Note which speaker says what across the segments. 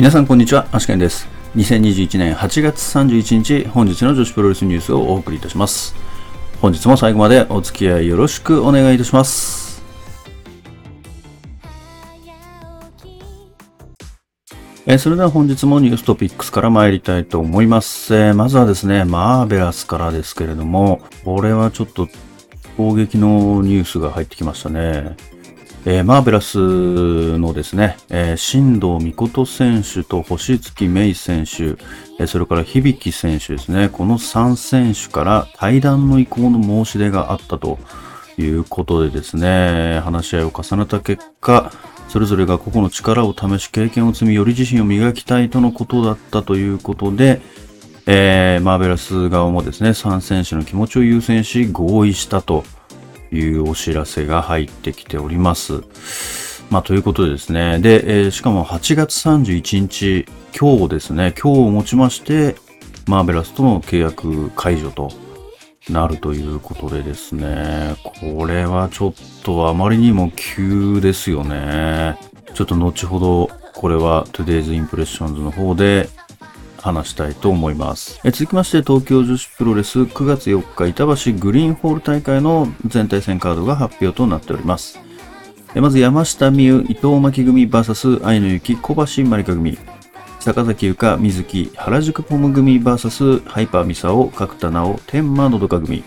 Speaker 1: 皆さんこんにちは、アシケンです。2021年8月31日、本日の女子プロレスニュースをお送りいたします。本日も最後までお付き合いよろしくお願いいたします。えそれでは本日もニューストピックスから参りたいと思います。えーまずはですね、マーベラスからですけれども、これはちょっと攻撃のニュースが入ってきましたね。えーマーベラスのですね、えー新藤美琴選手と星月芽衣選手、えーそれから響選手ですね、この3選手から対談の意向の申し出があったということでですね、話し合いを重ねた結果、それぞれが個々の力を試し経験を積み、より自身を磨きたいとのことだったということで、えーマーベラス側もですね、3選手の気持ちを優先し合意したと。いうお知らせが入ってきております。まあ、ということでですね。で、えーしかも8月31日、今日ですね、今日をもちまして、マーベラスとの契約解除となるということでですね、これはちょっとあまりにも急ですよね。ちょっと後ほど、これは Today's Impressions の方で話したいと思います。え続きまして、東京女子プロレス9月4日板橋グリーンホール大会の全体戦カードが発表となっております。えまず山下美夢、伊藤巻組 VS 愛の雪小橋まりか組。坂崎優香、水木、原宿ポム組 VS ハイパーミサオ、角田直、天満のどか組。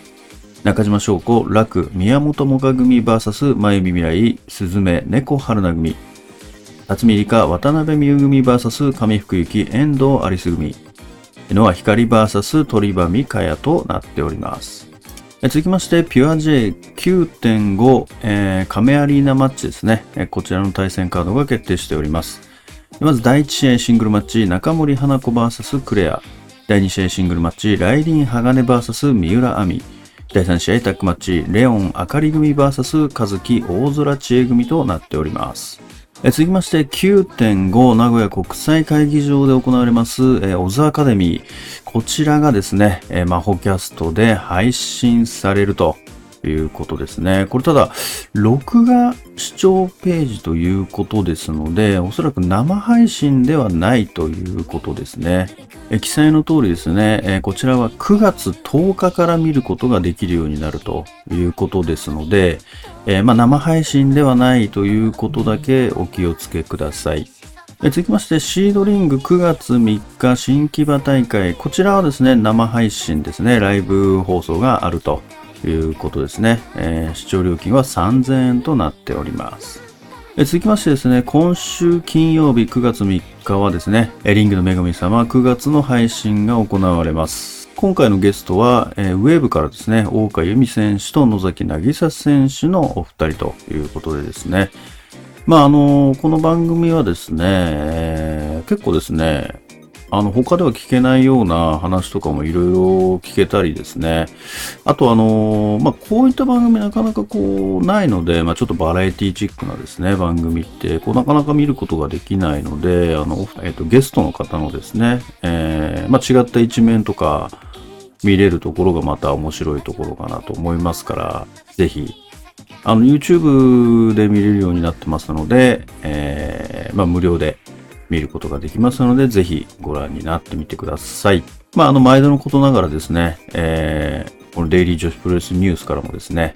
Speaker 1: 中島翔子、楽、宮本もか組 VS 前見未来、鈴芽、猫春菜組。辰巳梨花、渡辺美優組 VS 上福幸、遠藤有栖組。ノア光 VS 鳥羽美香也となっております。続きまして、ピュア J9.5、えー、亀アリーナマッチですね。こちらの対戦カードが決定しております。まず第1試合シングルマッチ、中森花子 VS クレア。第2試合シングルマッチ、ライリン鋼 VS 三浦亜美。第3試合タッグマッチ、レオンあかり組 VS 和樹大空知恵組となっております。え続きまして9.5名古屋国際会議場で行われます、えーオズアカデミー。こちらがですね、えーマホキャストで配信されるということですね。これただ、録画視聴ページということですので、おそらく生配信ではないということですね。え記載の通りですね、えこちらは9月10日から見ることができるようになるということですので、えまあ、生配信ではないということだけお気をつけください。続きまして、シードリング9月3日新木場大会。こちらはですね、生配信ですね、ライブ放送があるということですね。えー視聴料金は3000円となっております。え続きましてですね、今週金曜日9月3日はですね、えリングの女神様9月の配信が行われます。今回のゲストは、えーウェーブからですね、大岡由美選手と野崎渚選手のお二人ということでですね、まああのこの番組はですね、えー結構ですね、あの、他では聞けないような話とかもいろいろ聞けたりですね。あとあのまあ、こういった番組なかなかこう、ないので、まあ、ちょっとバラエティチックなですね、番組って、こう、なかなか見ることができないので、あの、えっ、と、ゲストの方のですね、えーまあ、違った一面とか、見れるところがまた面白いところかなと思いますから、ぜひ、あの、YouTube で見れるようになってますので、えーまあ、無料で見ることができますので、ぜひご覧になってみてください。まあ、あの、毎度のことながらですね、えーこのデイリー女子プロレスニュースからもですね、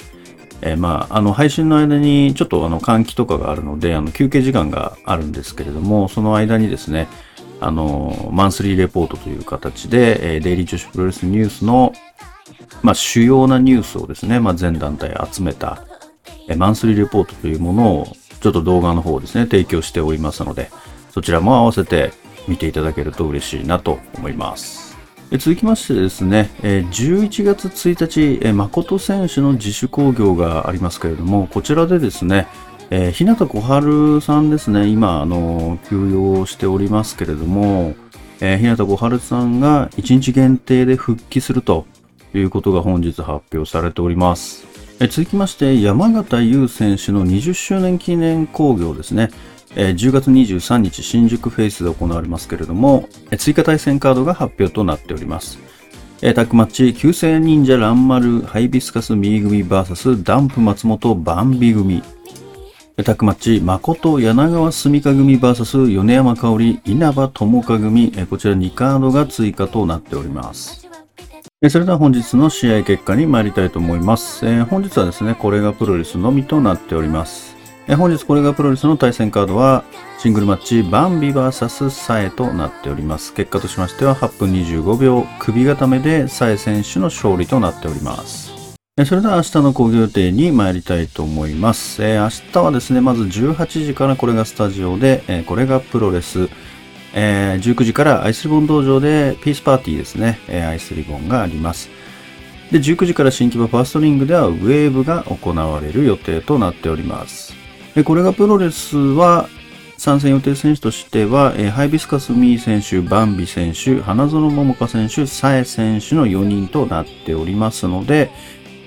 Speaker 1: えーまあ、あの、配信の間にちょっとあの、換気とかがあるので、あの、休憩時間があるんですけれども、その間にですね、あの、マンスリーレポートという形で、えーデイリー女子プロレスニュースの、まあ、主要なニュースをですね、まあ、全団体集めた、えーマンスリーレポートというものを、ちょっと動画の方をですね、提供しておりますので、そちらも合わせて見ていただけると嬉しいなと思います。続きましてですね、11月1日、誠選手の自主興行がありますけれども、こちらでですね、日向小春さんですね、今、あの、休養しておりますけれども、日向小春さんが1日限定で復帰するということが本日発表されております。続きまして、山形優選手の20周年記念興行ですね。えー10月23日新宿フェイスで行われますけれども、えー追加対戦カードが発表となっております。えータッグマッチ、旧世忍者乱丸ハイビスカスミー組 VS ダンプ松本バンビ組。タックマッチ、誠柳川住香組 VS 米山香織稲葉友香組、こちら2カードが追加となっております。それでは本日の試合結果に参りたいと思います。えー、本日はですね、これがプロレスのみとなっております。え、本日これがプロレスの対戦カードは、シングルマッチ、バンビ VS サエとなっております。結果としましては、8分25秒、首固めでサエ選手の勝利となっております。それでは明日の講義予定に参りたいと思います。え明日はですね、まず18時からこれがスタジオで、えこれがプロレス、えー、19時からアイスリボン道場でピースパーティーですね、え、アイスリボンがあります。で、19時から新規場ファーストリングではウェーブが行われる予定となっております。で、これがプロレスは参戦予定選手としては、え、ハイビスカスミー選手、バンビ選手、花園桃香選手、サエ選手の4人となっておりますので、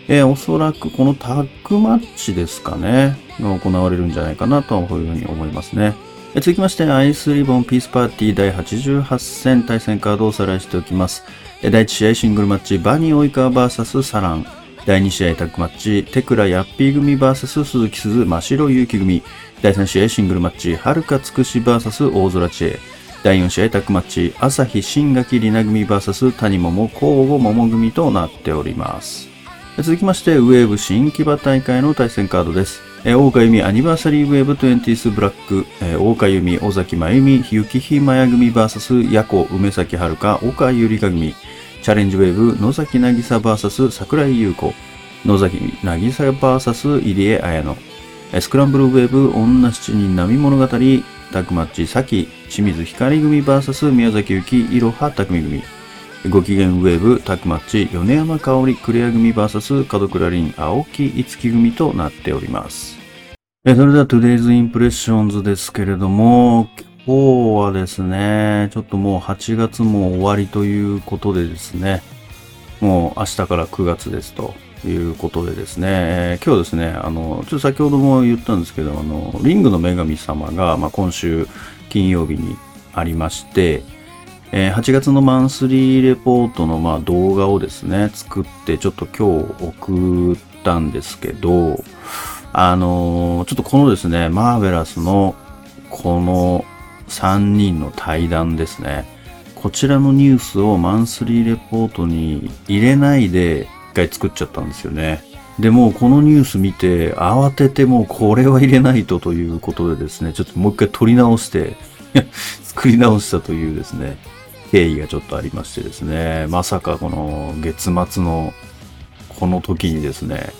Speaker 1: え、おそらくこのタッグマッチですかね、が行われるんじゃないかなというふうに思いますね。続きまして、アイスリボンピースパーティー第88戦対戦カードをおさらいしておきます。第1試合シングルマッチ、バニーオイカー VS サラン。第2試合タッグマッチ、テクラヤッピー組 VS 鈴木鈴真白勇気組。第3試合シングルマッチ、はるかつくし VS 大空知恵。第4試合タッグマッチ、朝日新垣里奈組 VS 谷桃交互桃組となっております。続きまして、ウェーブ新木場大会の対戦カードです。えー、大岡由美アニバーサリーウェーブ 20th ブラック、えー、大岡由美、尾崎真由美、雪日麻也組 VS ヤコ、梅崎遥岡ゆりか組、チャレンジウェーブ野崎渚 VS 桜井優子、野崎渚 VS 入江彩乃、スクランブルウェーブ女七人並物語、タッグマッチ、さき、清水光組 VS 宮崎幸、いろは匠組、ご機嫌ウェーブタッグマッチ米山香織クレア組 VS 門倉凛青木五木組となっております。それでは Today's Impressions ですけれども、今日はですね、ちょっともう8月も終わりということでですね、もう明日から9月ですということでですね、えー、今日ですね、あの、ちょっと先ほども言ったんですけど、あの、リングの女神様が、まあ、今週金曜日にありまして、えー、8月のマンスリーレポートのまあ動画をですね、作ってちょっと今日送ったんですけど、あのー、ちょっとこのですね、マーベラスのこの3人の対談ですね、こちらのニュースをマンスリーレポートに入れないで一回作っちゃったんですよね。で、もこのニュース見て慌ててもうこれは入れないとということでですね、ちょっともう一回撮り直して 作り直したというですね、経緯がちょっとありましてですね、まさかこの月末のこの時にですね、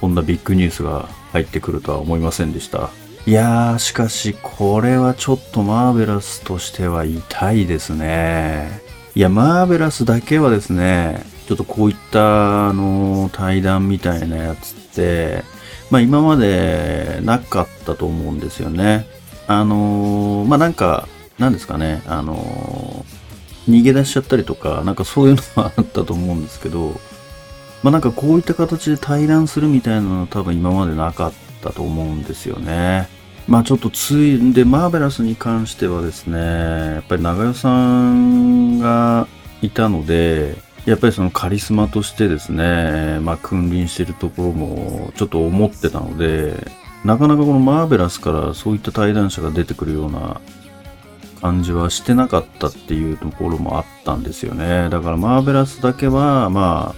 Speaker 1: こんなビッグニュースが入ってくるとは思いませんでした。いやー、しかしこれはちょっとマーベラスとしては痛いですね。いや、マーベラスだけはですね、ちょっとこういったあの対談みたいなやつって、まあ今までなかったと思うんですよね。あのー、まあなんか、なんですかね、あのー逃げ出しちゃったりとか、なんかそういうのはあったと思うんですけど、まあなんかこういった形で対談するみたいなのは多分今までなかったと思うんですよね。まあちょっとついで、マーベラスに関してはですね、やっぱり長代さんがいたので、やっぱりそのカリスマとしてですね、まあ君臨してるところもちょっと思ってたので、なかなかこのマーベラスからそういった対談者が出てくるような感じはしてなかったっていうところもあったんですよね。だからマーベラスだけは、ま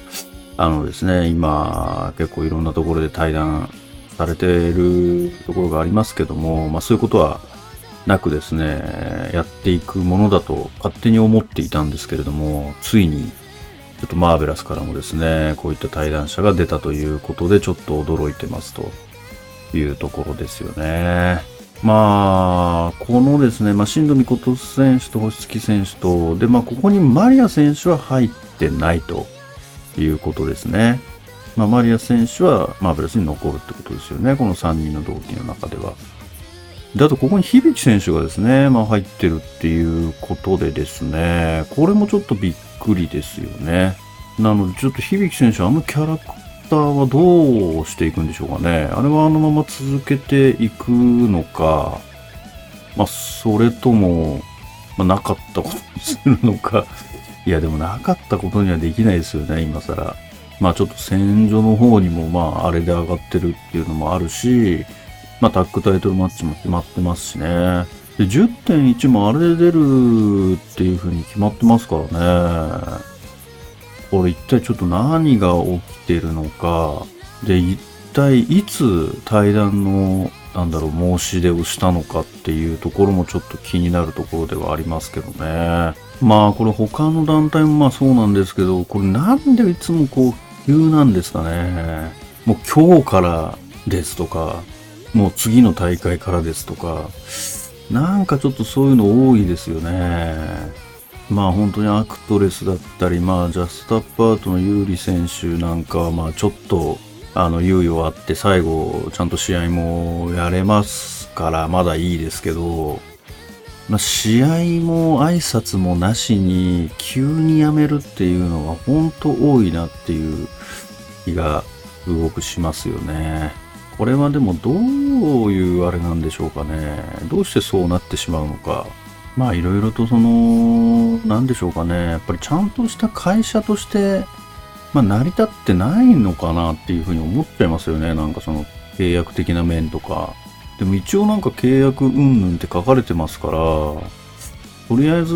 Speaker 1: あ、あのですね、今結構いろんなところで対談されているところがありますけども、まあそういうことはなくですね、やっていくものだと勝手に思っていたんですけれども、ついにちょっとマーベラスからもですね、こういった対談者が出たということでちょっと驚いてますというところですよね。まあ、このですね、まあ、新藤美琴選手と星月選手と、で、まあ、ここにマリア選手は入ってないということですね。まあ、マリア選手はマーベラスに残るってことですよね。この3人の同期の中では。で、あとここに響選手がですね、まあ、入ってるっていうことでですね、これもちょっとびっくりですよね。なので、ちょっと響選手、あのキャラクターはどうしていくんでしょうかね。あれはあのまま続けていくのか、まあ、それとも、まあ、なかったことにするのか。いや、でもなかったことにはできないですよね、今更。まあちょっと戦場の方にもまああれで上がってるっていうのもあるし、まあ、タッグタイトルマッチも決まってますしね。で、10.1もあれで出るっていう風に決まってますからね。これ一体ちょっと何が起きてるのか。で、一体いつ対談の、なんだろう、申し出をしたのかっていうところもちょっと気になるところではありますけどね。まあ、これ他の団体もまあそうなんですけど、これなんでいつもこう、急なんですかね。もう今日からですとか、もう次の大会からですとか、なんかちょっとそういうの多いですよね。まあ本当にアクトレスだったり、まあジャストアップアートの有利選手なんかはまあちょっとあの猶予あって最後ちゃんと試合もやれますからまだいいですけど、まあ、試合も挨拶もなしに急にやめるっていうのは本当多いなっていう気がすごくしますよね。これはでもどういうあれなんでしょうかね。どうしてそうなってしまうのか。まあいろいろとその、なんでしょうかね。やっぱりちゃんとした会社として、まあ成り立ってないのかなっていうふうに思っちゃいますよね。なんかその契約的な面とか。でも一応なんか契約云々って書かれてますから、とりあえず、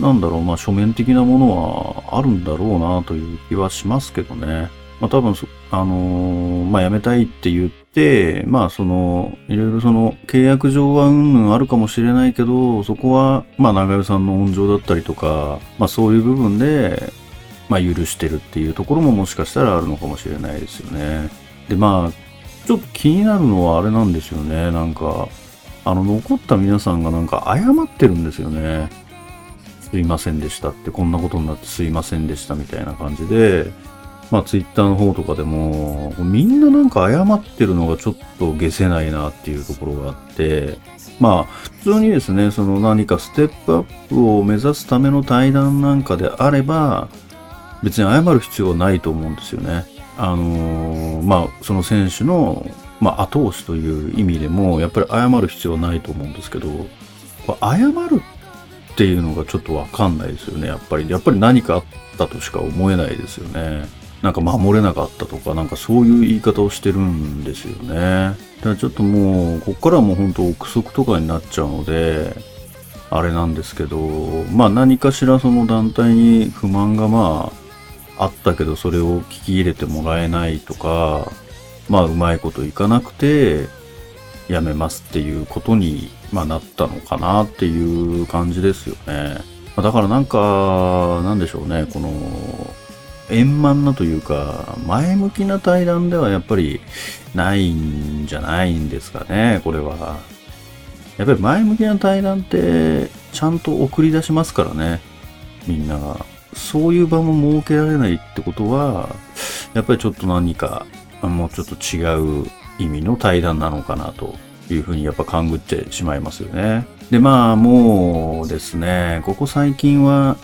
Speaker 1: なんだろう、まあ書面的なものはあるんだろうなという気はしますけどね。まあ多分あのー、まあ辞めたいって言って、まあその、いろいろその契約上はうんぬんあるかもしれないけど、そこは、まあ長与さんの温情だったりとか、まあそういう部分で、まあ許してるっていうところももしかしたらあるのかもしれないですよね。でまあちょっと気になるのはあれなんですよね。なんか、あの、残った皆さんがなんか謝ってるんですよね。すいませんでしたって、こんなことになってすいませんでしたみたいな感じで、まあツイッターの方とかでも、みんななんか謝ってるのがちょっと消せないなっていうところがあって、まあ普通にですね、その何かステップアップを目指すための対談なんかであれば、別に謝る必要はないと思うんですよね。あのー、まあ、その選手の、まあ、後押しという意味でも、やっぱり謝る必要はないと思うんですけど、謝るっていうのがちょっとわかんないですよね、やっぱり。やっぱり何かあったとしか思えないですよね。なんか守れなかったとか、なんかそういう言い方をしてるんですよね。だからちょっともう、こっからはもう本当憶測とかになっちゃうので、あれなんですけど、まあ何かしらその団体に不満がまあ、あったけどそれを聞き入れてもらえないとか、まあうまいこといかなくて、やめますっていうことに、まあ、なったのかなっていう感じですよね。だからなんか、なんでしょうね、この、円満なというか、前向きな対談ではやっぱりないんじゃないんですかね、これは。やっぱり前向きな対談って、ちゃんと送り出しますからね、みんなが。そういう場も設けられないってことは、やっぱりちょっと何か、もうちょっと違う意味の対談なのかなというふうにやっぱ勘ぐってしまいますよね。で、まあもうですね、ここ最近は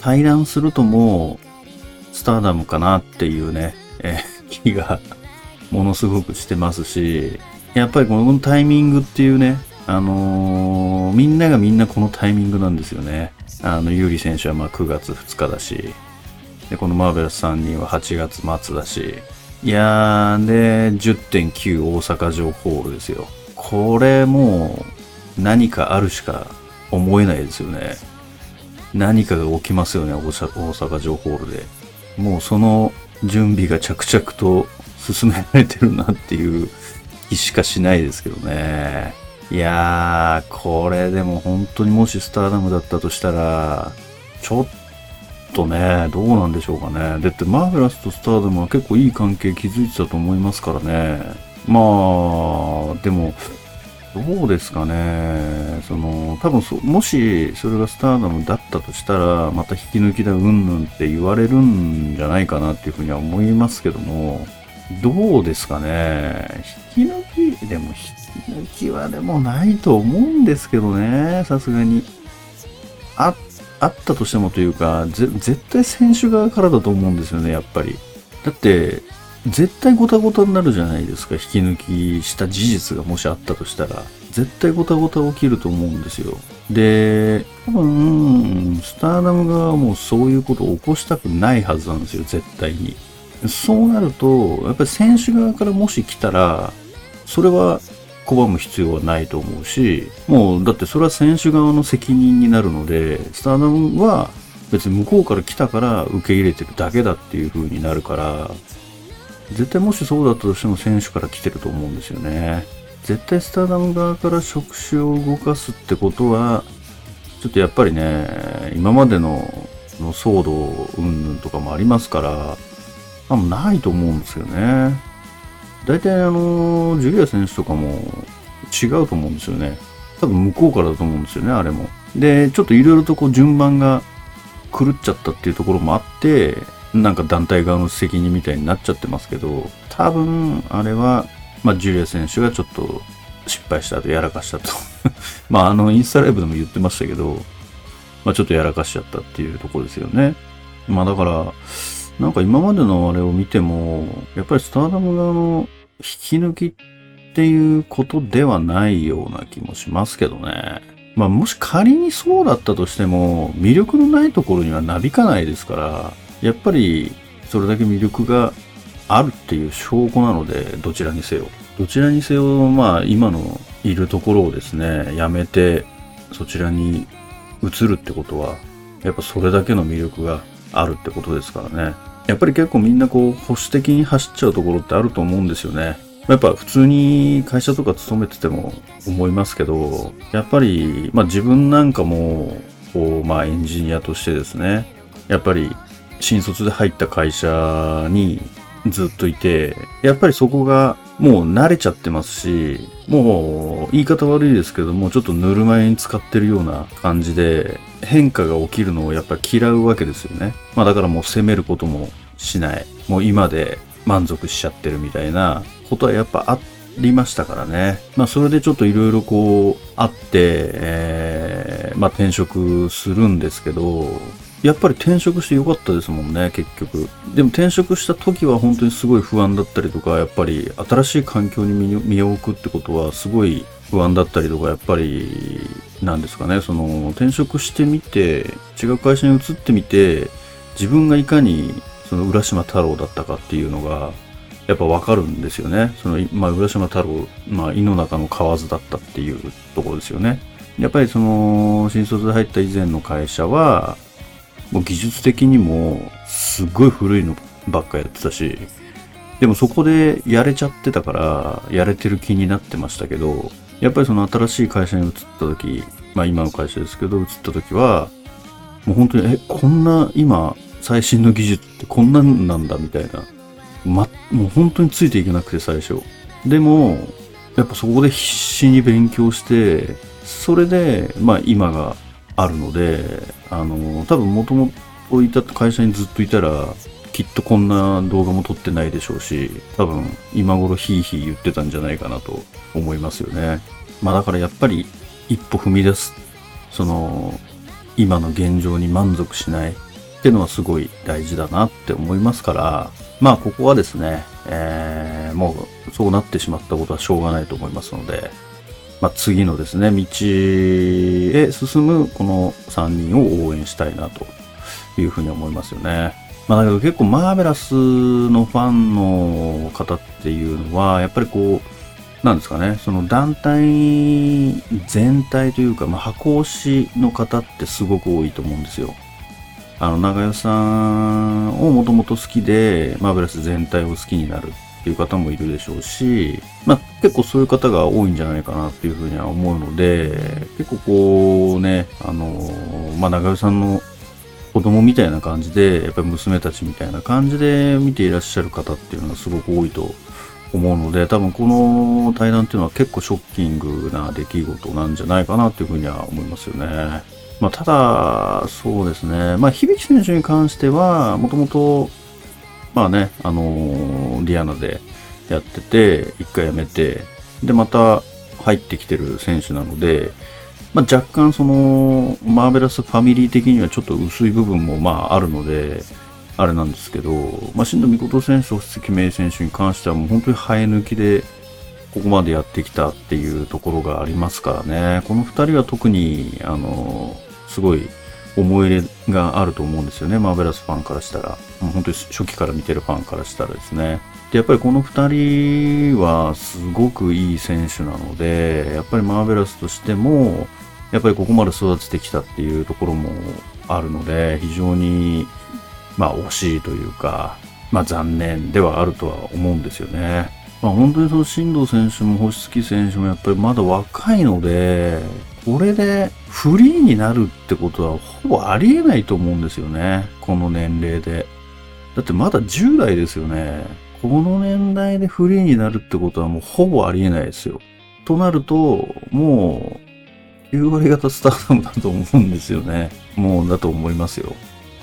Speaker 1: 対談するともうスターダムかなっていうね、え気がものすごくしてますし、やっぱりこのタイミングっていうね、あのー、みんながみんなこのタイミングなんですよね。あの、ユーリ選手はまあ9月2日だし、で、このマーベラス3人は8月末だし、いやー、で、10.9大阪城ホールですよ。これもう何かあるしか思えないですよね。何かが起きますよね、大阪城ホールで。もうその準備が着々と進められてるなっていう気しかしないですけどね。いやー、これでも本当にもしスターダムだったとしたら、ちょっとね、どうなんでしょうかね。だってマーベラスとスターダムは結構いい関係築いてたと思いますからね。まあ、でも、どうですかね。その、多分そ、もしそれがスターダムだったとしたら、また引き抜きだうんぬんって言われるんじゃないかなっていうふうには思いますけども、どうですかね。引き抜き、でも引き抜きはでもないと思うんですけどね、さすがに。あ、あったとしてもというか、絶対選手側からだと思うんですよね、やっぱり。だって、絶対ゴタゴタになるじゃないですか、引き抜きした事実がもしあったとしたら。絶対ゴタゴタ起きると思うんですよ。で、多分、スターダム側はもうそういうことを起こしたくないはずなんですよ、絶対に。そうなると、やっぱり選手側からもし来たら、それは拒む必要はないと思うし、もうだってそれは選手側の責任になるので、スターダムは別に向こうから来たから受け入れてるだけだっていう風になるから、絶対もしそうだったとしても選手から来てると思うんですよね。絶対スターダム側から触手を動かすってことは、ちょっとやっぱりね、今までのの騒動云々とかもありますから、あんまないと思うんですよね。大体あの、ジュリア選手とかも違うと思うんですよね。多分向こうからだと思うんですよね、あれも。で、ちょっといろいろとこう順番が狂っちゃったっていうところもあって、なんか団体側の責任みたいになっちゃってますけど、多分あれは、まあ、ジュリア選手がちょっと失敗したと、やらかしたと。まあ、あの、インスタライブでも言ってましたけど、まあ、ちょっとやらかしちゃったっていうところですよね。まあ、だから、なんか今までのあれを見ても、やっぱりスターダム側の引き抜きっていうことではないような気もしますけどね。まあもし仮にそうだったとしても、魅力のないところにはなびかないですから、やっぱりそれだけ魅力があるっていう証拠なので、どちらにせよ。どちらにせよ、まあ今のいるところをですね、やめてそちらに移るってことは、やっぱそれだけの魅力があるってことですからね。やっぱり結構みんなこう保守的に走っちゃうところってあると思うんですよね。やっぱ普通に会社とか勤めてても思いますけど、やっぱり、まあ自分なんかも、こう、まあエンジニアとしてですね、やっぱり新卒で入った会社にずっといて、やっぱりそこがもう慣れちゃってますし、もう言い方悪いですけども、ちょっとぬるま湯に使ってるような感じで、変化が起きるのをやっぱ嫌うわけですよね。まあだからもう責めることもしない。もう今で満足しちゃってるみたいなことはやっぱありましたからね。まあそれでちょっといろいろこうあって、えー、まあ転職するんですけど、やっぱり転職してよかったですもんね、結局。でも転職した時は本当にすごい不安だったりとか、やっぱり新しい環境に身を置くってことはすごい不安だったりとか、やっぱり、なんですかね、その転職してみて、違う会社に移ってみて、自分がいかにその浦島太郎だったかっていうのが、やっぱわかるんですよね。その、まあ、浦島太郎、まあ、井の中の蛙だったっていうところですよね。やっぱりその、新卒で入った以前の会社は、もう技術的にもすごい古いのばっかやってたし、でもそこでやれちゃってたから、やれてる気になってましたけど、やっぱりその新しい会社に移った時、まあ今の会社ですけど、移った時は、もう本当に、え、こんな今、最新の技術ってこんなんなんだみたいな。ま、もう本当についていけなくて最初。でも、やっぱそこで必死に勉強して、それで、まあ今があるので、あの、多分もともといた会社にずっといたら、きっとこんな動画も撮ってないでしょうし、多分今頃ヒーヒー言ってたんじゃないかなと思いますよね。まあだからやっぱり一歩踏み出す、その、今の現状に満足しないっていうのはすごい大事だなって思いますから、まあここはですね、えー、もうそうなってしまったことはしょうがないと思いますので、まあ、次のですね、道へ進むこの3人を応援したいなというふうに思いますよね。まあだけど結構マーベラスのファンの方っていうのは、やっぱりこう、なんですかね、その団体全体というか、まあ、箱推しの方ってすごく多いと思うんですよ。あの、長代さんをもともと好きで、マーベラス全体を好きになるっていう方もいるでしょうし、まあ結構そういう方が多いんじゃないかなっていうふうには思うので、結構こうね、あの、まあ長代さんの子供みたいな感じで、やっぱり娘たちみたいな感じで見ていらっしゃる方っていうのがすごく多いと思うので、多分この対談っていうのは結構ショッキングな出来事なんじゃないかなっていうふうには思いますよね。まあ、ただ、そうですね。まあ、響選手に関しては、もともとまあね、あのー、リアナでやってて、一回辞めて、で、また入ってきてる選手なので、まあ、若干その、マーベラスファミリー的にはちょっと薄い部分もまああるので、あれなんですけど、まあ、新藤美琴選手、星関芽選手に関してはもう本当に生え抜きで、ここまでやってきたっていうところがありますからね。この2人は特に、あの、すごい思い入れがあると思うんですよね。マーベラスファンからしたら。もう本当に初期から見てるファンからしたらですね。で、やっぱりこの2人はすごくいい選手なので、やっぱりマーベラスとしても、やっぱりここまで育ててきたっていうところもあるので、非常に、まあ惜しいというか、まあ残念ではあるとは思うんですよね。まあ本当にその進藤選手も星月選手もやっぱりまだ若いので、これでフリーになるってことはほぼありえないと思うんですよね。この年齢で。だってまだ10代ですよね。この年代でフリーになるってことはもうほぼありえないですよ。となると、もう、9割型スターダムだと思うんですよね。もうだと思いますよ。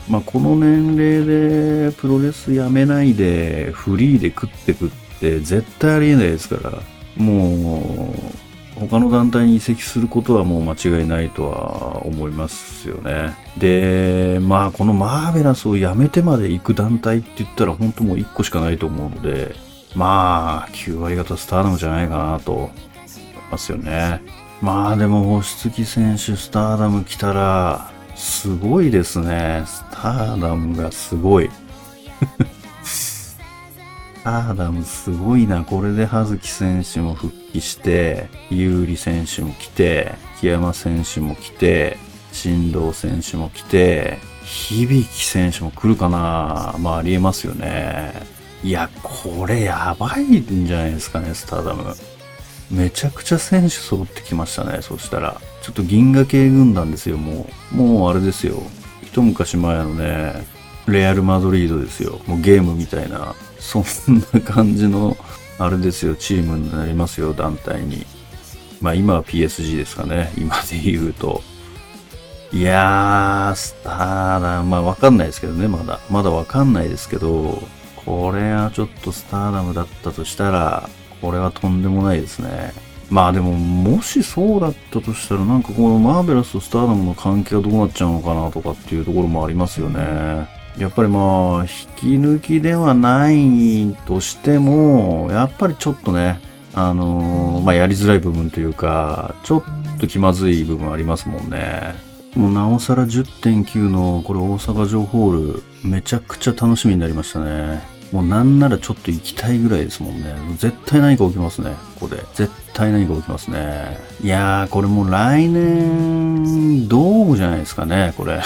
Speaker 1: まあ、この年齢でプロレスやめないでフリーで食ってくって絶対ありえないですから、もう、他の団体に移籍することはもう間違いないとは思いますよね。で、まあこのマーベラスをやめてまで行く団体って言ったら本当もう1個しかないと思うので、まあ9割方スターダムじゃないかなと思いますよね。まあでも星月選手スターダム来たらすごいですね。スターダムがすごい。スターダムすごいな。これで葉月選手も復帰して、有利選手も来て、木山選手も来て、新藤選手も来て、響選手も来るかなまあありえますよね。いや、これやばいんじゃないですかね、スターダム。めちゃくちゃ選手揃ってきましたね、そしたら。ちょっと銀河系軍団ですよ、もう。もうあれですよ。一昔前のね、レアル・マドリードですよ。もうゲームみたいな、そんな感じの、あれですよ、チームになりますよ、団体に。まあ今は PSG ですかね、今で言うと。いやー、スターダム、まあわかんないですけどね、まだ。まだわかんないですけど、これはちょっとスターダムだったとしたら、これはとんでもないですね。まあでも、もしそうだったとしたら、なんかこのマーベラスとスターダムの関係はどうなっちゃうのかなとかっていうところもありますよね。やっぱりまあ、引き抜きではないとしても、やっぱりちょっとね、あのー、まあやりづらい部分というか、ちょっと気まずい部分ありますもんね。もうなおさら10.9のこれ大阪城ホール、めちゃくちゃ楽しみになりましたね。もうなんならちょっと行きたいぐらいですもんね。絶対何か起きますね、ここで。絶対何か起きますね。いやー、これもう来年、ドームじゃないですかね、これ。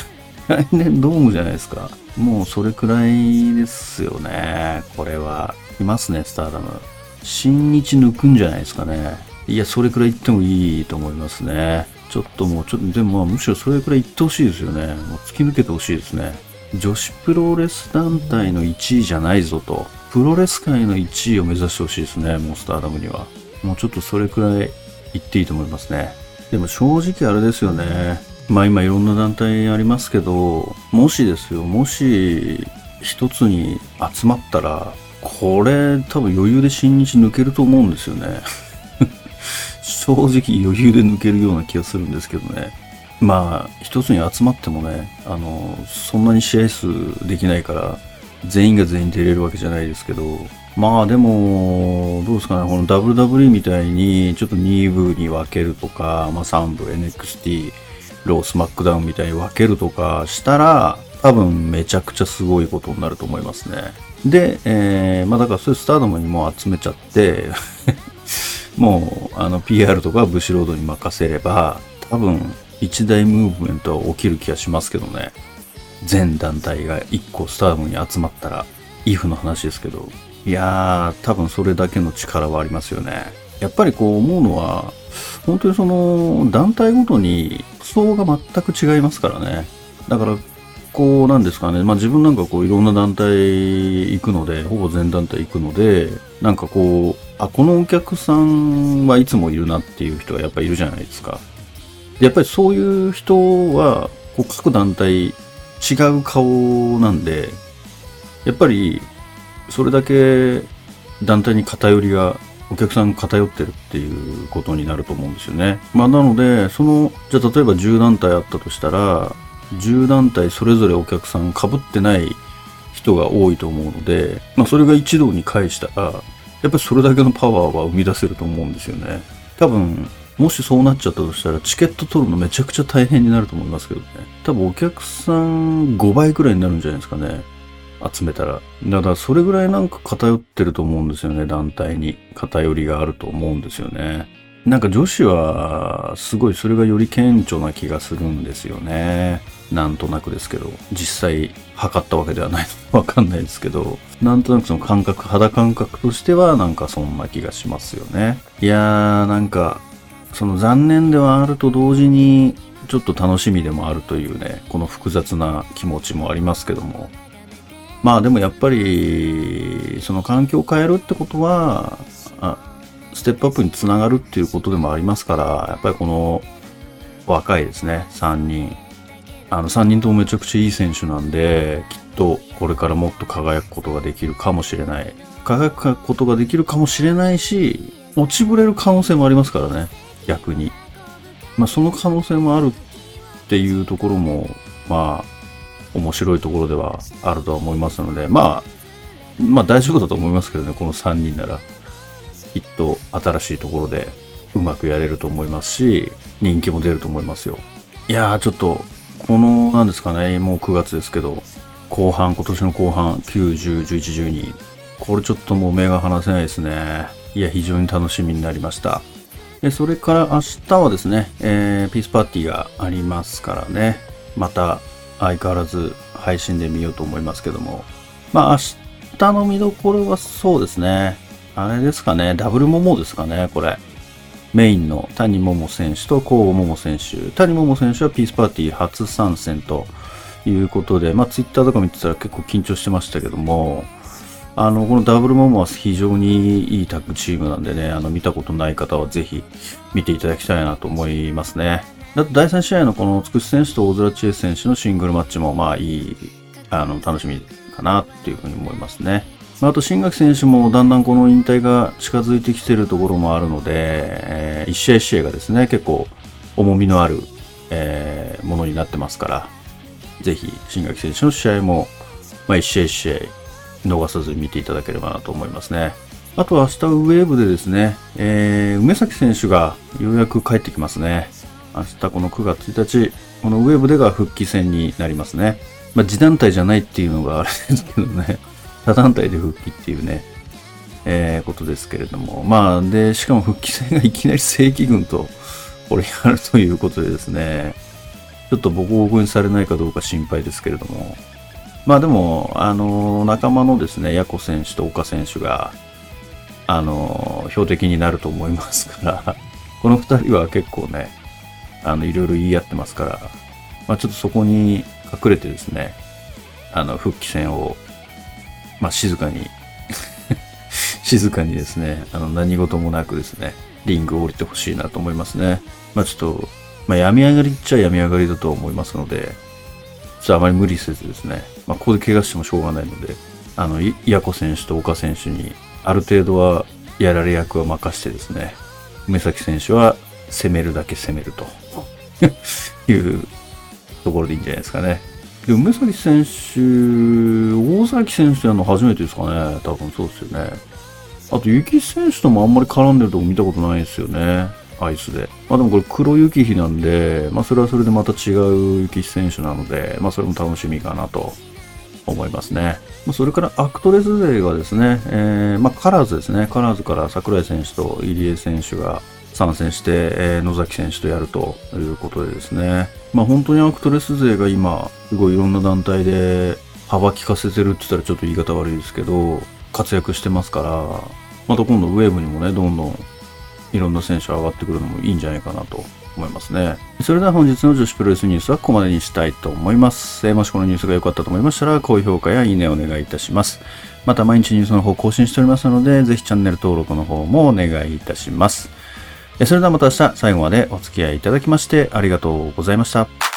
Speaker 1: 来年ドームじゃないですか。もうそれくらいですよね、これは。いますね、スターダム。新日抜くんじゃないですかね。いや、それくらい行ってもいいと思いますね。ちょっともう、ちょっと、でもまあむしろそれくらい行ってほしいですよね。もう突き抜けてほしいですね。女子プロレス団体の1位じゃないぞと、プロレス界の1位を目指してほしいですね、モンスターダムには。もうちょっとそれくらい言っていいと思いますね。でも正直あれですよね。まあ今いろんな団体ありますけど、もしですよ、もし一つに集まったら、これ多分余裕で新日抜けると思うんですよね。正直余裕で抜けるような気がするんですけどね。まあ、一つに集まってもね、あの、そんなに試合数できないから、全員が全員出れるわけじゃないですけど、まあでも、どうですかね、この WWE みたいに、ちょっと2部に分けるとか、まあ3部 NXT、ロースマックダウンみたいに分けるとかしたら、多分めちゃくちゃすごいことになると思いますね。で、えー、まあだからそういうスターダムにも集めちゃって もう、あの、PR とかブシロードに任せれば、多分、一大ムーブメントは起きる気がしますけどね。全団体が1個スターダムに集まったら、イフの話ですけど、いやー、多分それだけの力はありますよね。やっぱりこう思うのは、本当にその団体ごとに服装が全く違いますからね。だから、こうなんですかね、まあ自分なんかこういろんな団体行くので、ほぼ全団体行くので、なんかこう、あ、このお客さんはいつもいるなっていう人がやっぱいるじゃないですか。やっぱりそういう人は、こう各団体違う顔なんで、やっぱりそれだけ団体に偏りが、お客さん偏ってるっていうことになると思うんですよね。まあなので、その、じゃあ例えば10団体あったとしたら、10団体それぞれお客さん被ってない人が多いと思うので、まあそれが一堂に会したら、やっぱりそれだけのパワーは生み出せると思うんですよね。多分、もしそうなっちゃったとしたら、チケット取るのめちゃくちゃ大変になると思いますけどね。多分お客さん5倍くらいになるんじゃないですかね。集めたら。だからそれぐらいなんか偏ってると思うんですよね、団体に。偏りがあると思うんですよね。なんか女子はすごいそれがより顕著な気がするんですよね。なんとなくですけど、実際測ったわけではないのわかんないですけど、なんとなくその感覚、肌感覚としてはなんかそんな気がしますよね。いやーなんか、その残念ではあると同時に、ちょっと楽しみでもあるというね、この複雑な気持ちもありますけども。まあでもやっぱり、その環境を変えるってことは、ステップアップにつながるっていうことでもありますから、やっぱりこの若いですね、3人。あの3人ともめちゃくちゃいい選手なんで、きっとこれからもっと輝くことができるかもしれない。輝くことができるかもしれないし、落ちぶれる可能性もありますからね、逆に。まあその可能性もあるっていうところも、まあ、面白いところではあるとは思いますので、まあ、まあ大丈夫だと思いますけどね、この3人なら。きっと新しいところでうまくやれると思いますし、人気も出ると思いますよ。いやー、ちょっと、この、なんですかね、もう9月ですけど、後半、今年の後半、9、10、11、12、これちょっともう目が離せないですね。いや、非常に楽しみになりました。でそれから明日はですね、えー、ピースパーティーがありますからね、また相変わらず配信で見ようと思いますけども、まあ明日の見どころはそうですね、あれですかね、ダブルモモですかね、これ。メインの谷桃選手と甲桃選手。谷桃選手はピースパーティー初参戦ということで、まあツイッターとか見てたら結構緊張してましたけども、あの、このダブルモモは非常にいいタッグチームなんでね、あの、見たことない方はぜひ見ていただきたいなと思いますね。だと第3試合のこのつくし選手と大空知恵選手のシングルマッチもまあいい、あの、楽しみかなっていうふうに思いますね。あと、新垣選手もだんだんこの引退が近づいてきてるところもあるので、えー、一試合一試合がですね、結構重みのある、えー、ものになってますから、ぜひ、新垣選手の試合も、まあ、一試合一試合逃さずに見ていただければなと思いますね。あと明日ウェーブでですね、えー、梅崎選手がようやく帰ってきますね。明日この9月1日、このウェブでが復帰戦になりますね。まあ、自団体じゃないっていうのがあれですけどね。他団体で復帰っていうね、えー、ことですけれども。まあ、で、しかも復帰戦がいきなり正規軍と、これやるということでですね、ちょっとボコボコにされないかどうか心配ですけれども。まあでも、あの、仲間のですね、ヤコ選手と岡選手が、あの、標的になると思いますから、この二人は結構ね、あの、いろいろ言い合ってますから、まあちょっとそこに隠れてですね、あの、復帰戦をまあ、静かに 静かにですね、あの、何事もなくですね、リングを降りてほしいなと思いますね。まあ、ちょっと、まあ、病み上がりっちゃ病み上がりだと思いますので、ちょっとあまり無理せずですね、まあ、ここで怪我してもしょうがないので、あの、イヤコ選手と岡選手に、ある程度はやられ役は任してですね、梅崎選手は攻めるだけ攻めると いうところでいいんじゃないですかね。で、梅崎選手、大崎選手やるの初めてですかね。多分そうですよね。あと、雪選手ともあんまり絡んでるとこ見たことないですよね。アイスで。まあでもこれ黒雪日なんで、まあそれはそれでまた違う雪選手なので、まあそれも楽しみかなと思いますね。まあ、それからアクトレス勢がですね、えー、まあカラーズですね。カラーズから桜井選手と入江選手が参戦して、えー、野崎選手とやるということでですね。まあ本当にアクトレス勢が今、すごいいろんな団体で幅利かせてるって言ったらちょっと言い方悪いですけど、活躍してますから、また今度ウェーブにもね、どんどんいろんな選手上がってくるのもいいんじゃないかなと思いますね。それでは本日の女子プロレスニュースはここまでにしたいと思います。えー、もしこのニュースが良かったと思いましたら、高評価やいいねお願いいたします。また毎日ニュースの方更新しておりますので、ぜひチャンネル登録の方もお願いいたします。それではまた明日最後までお付き合いいただきましてありがとうございました。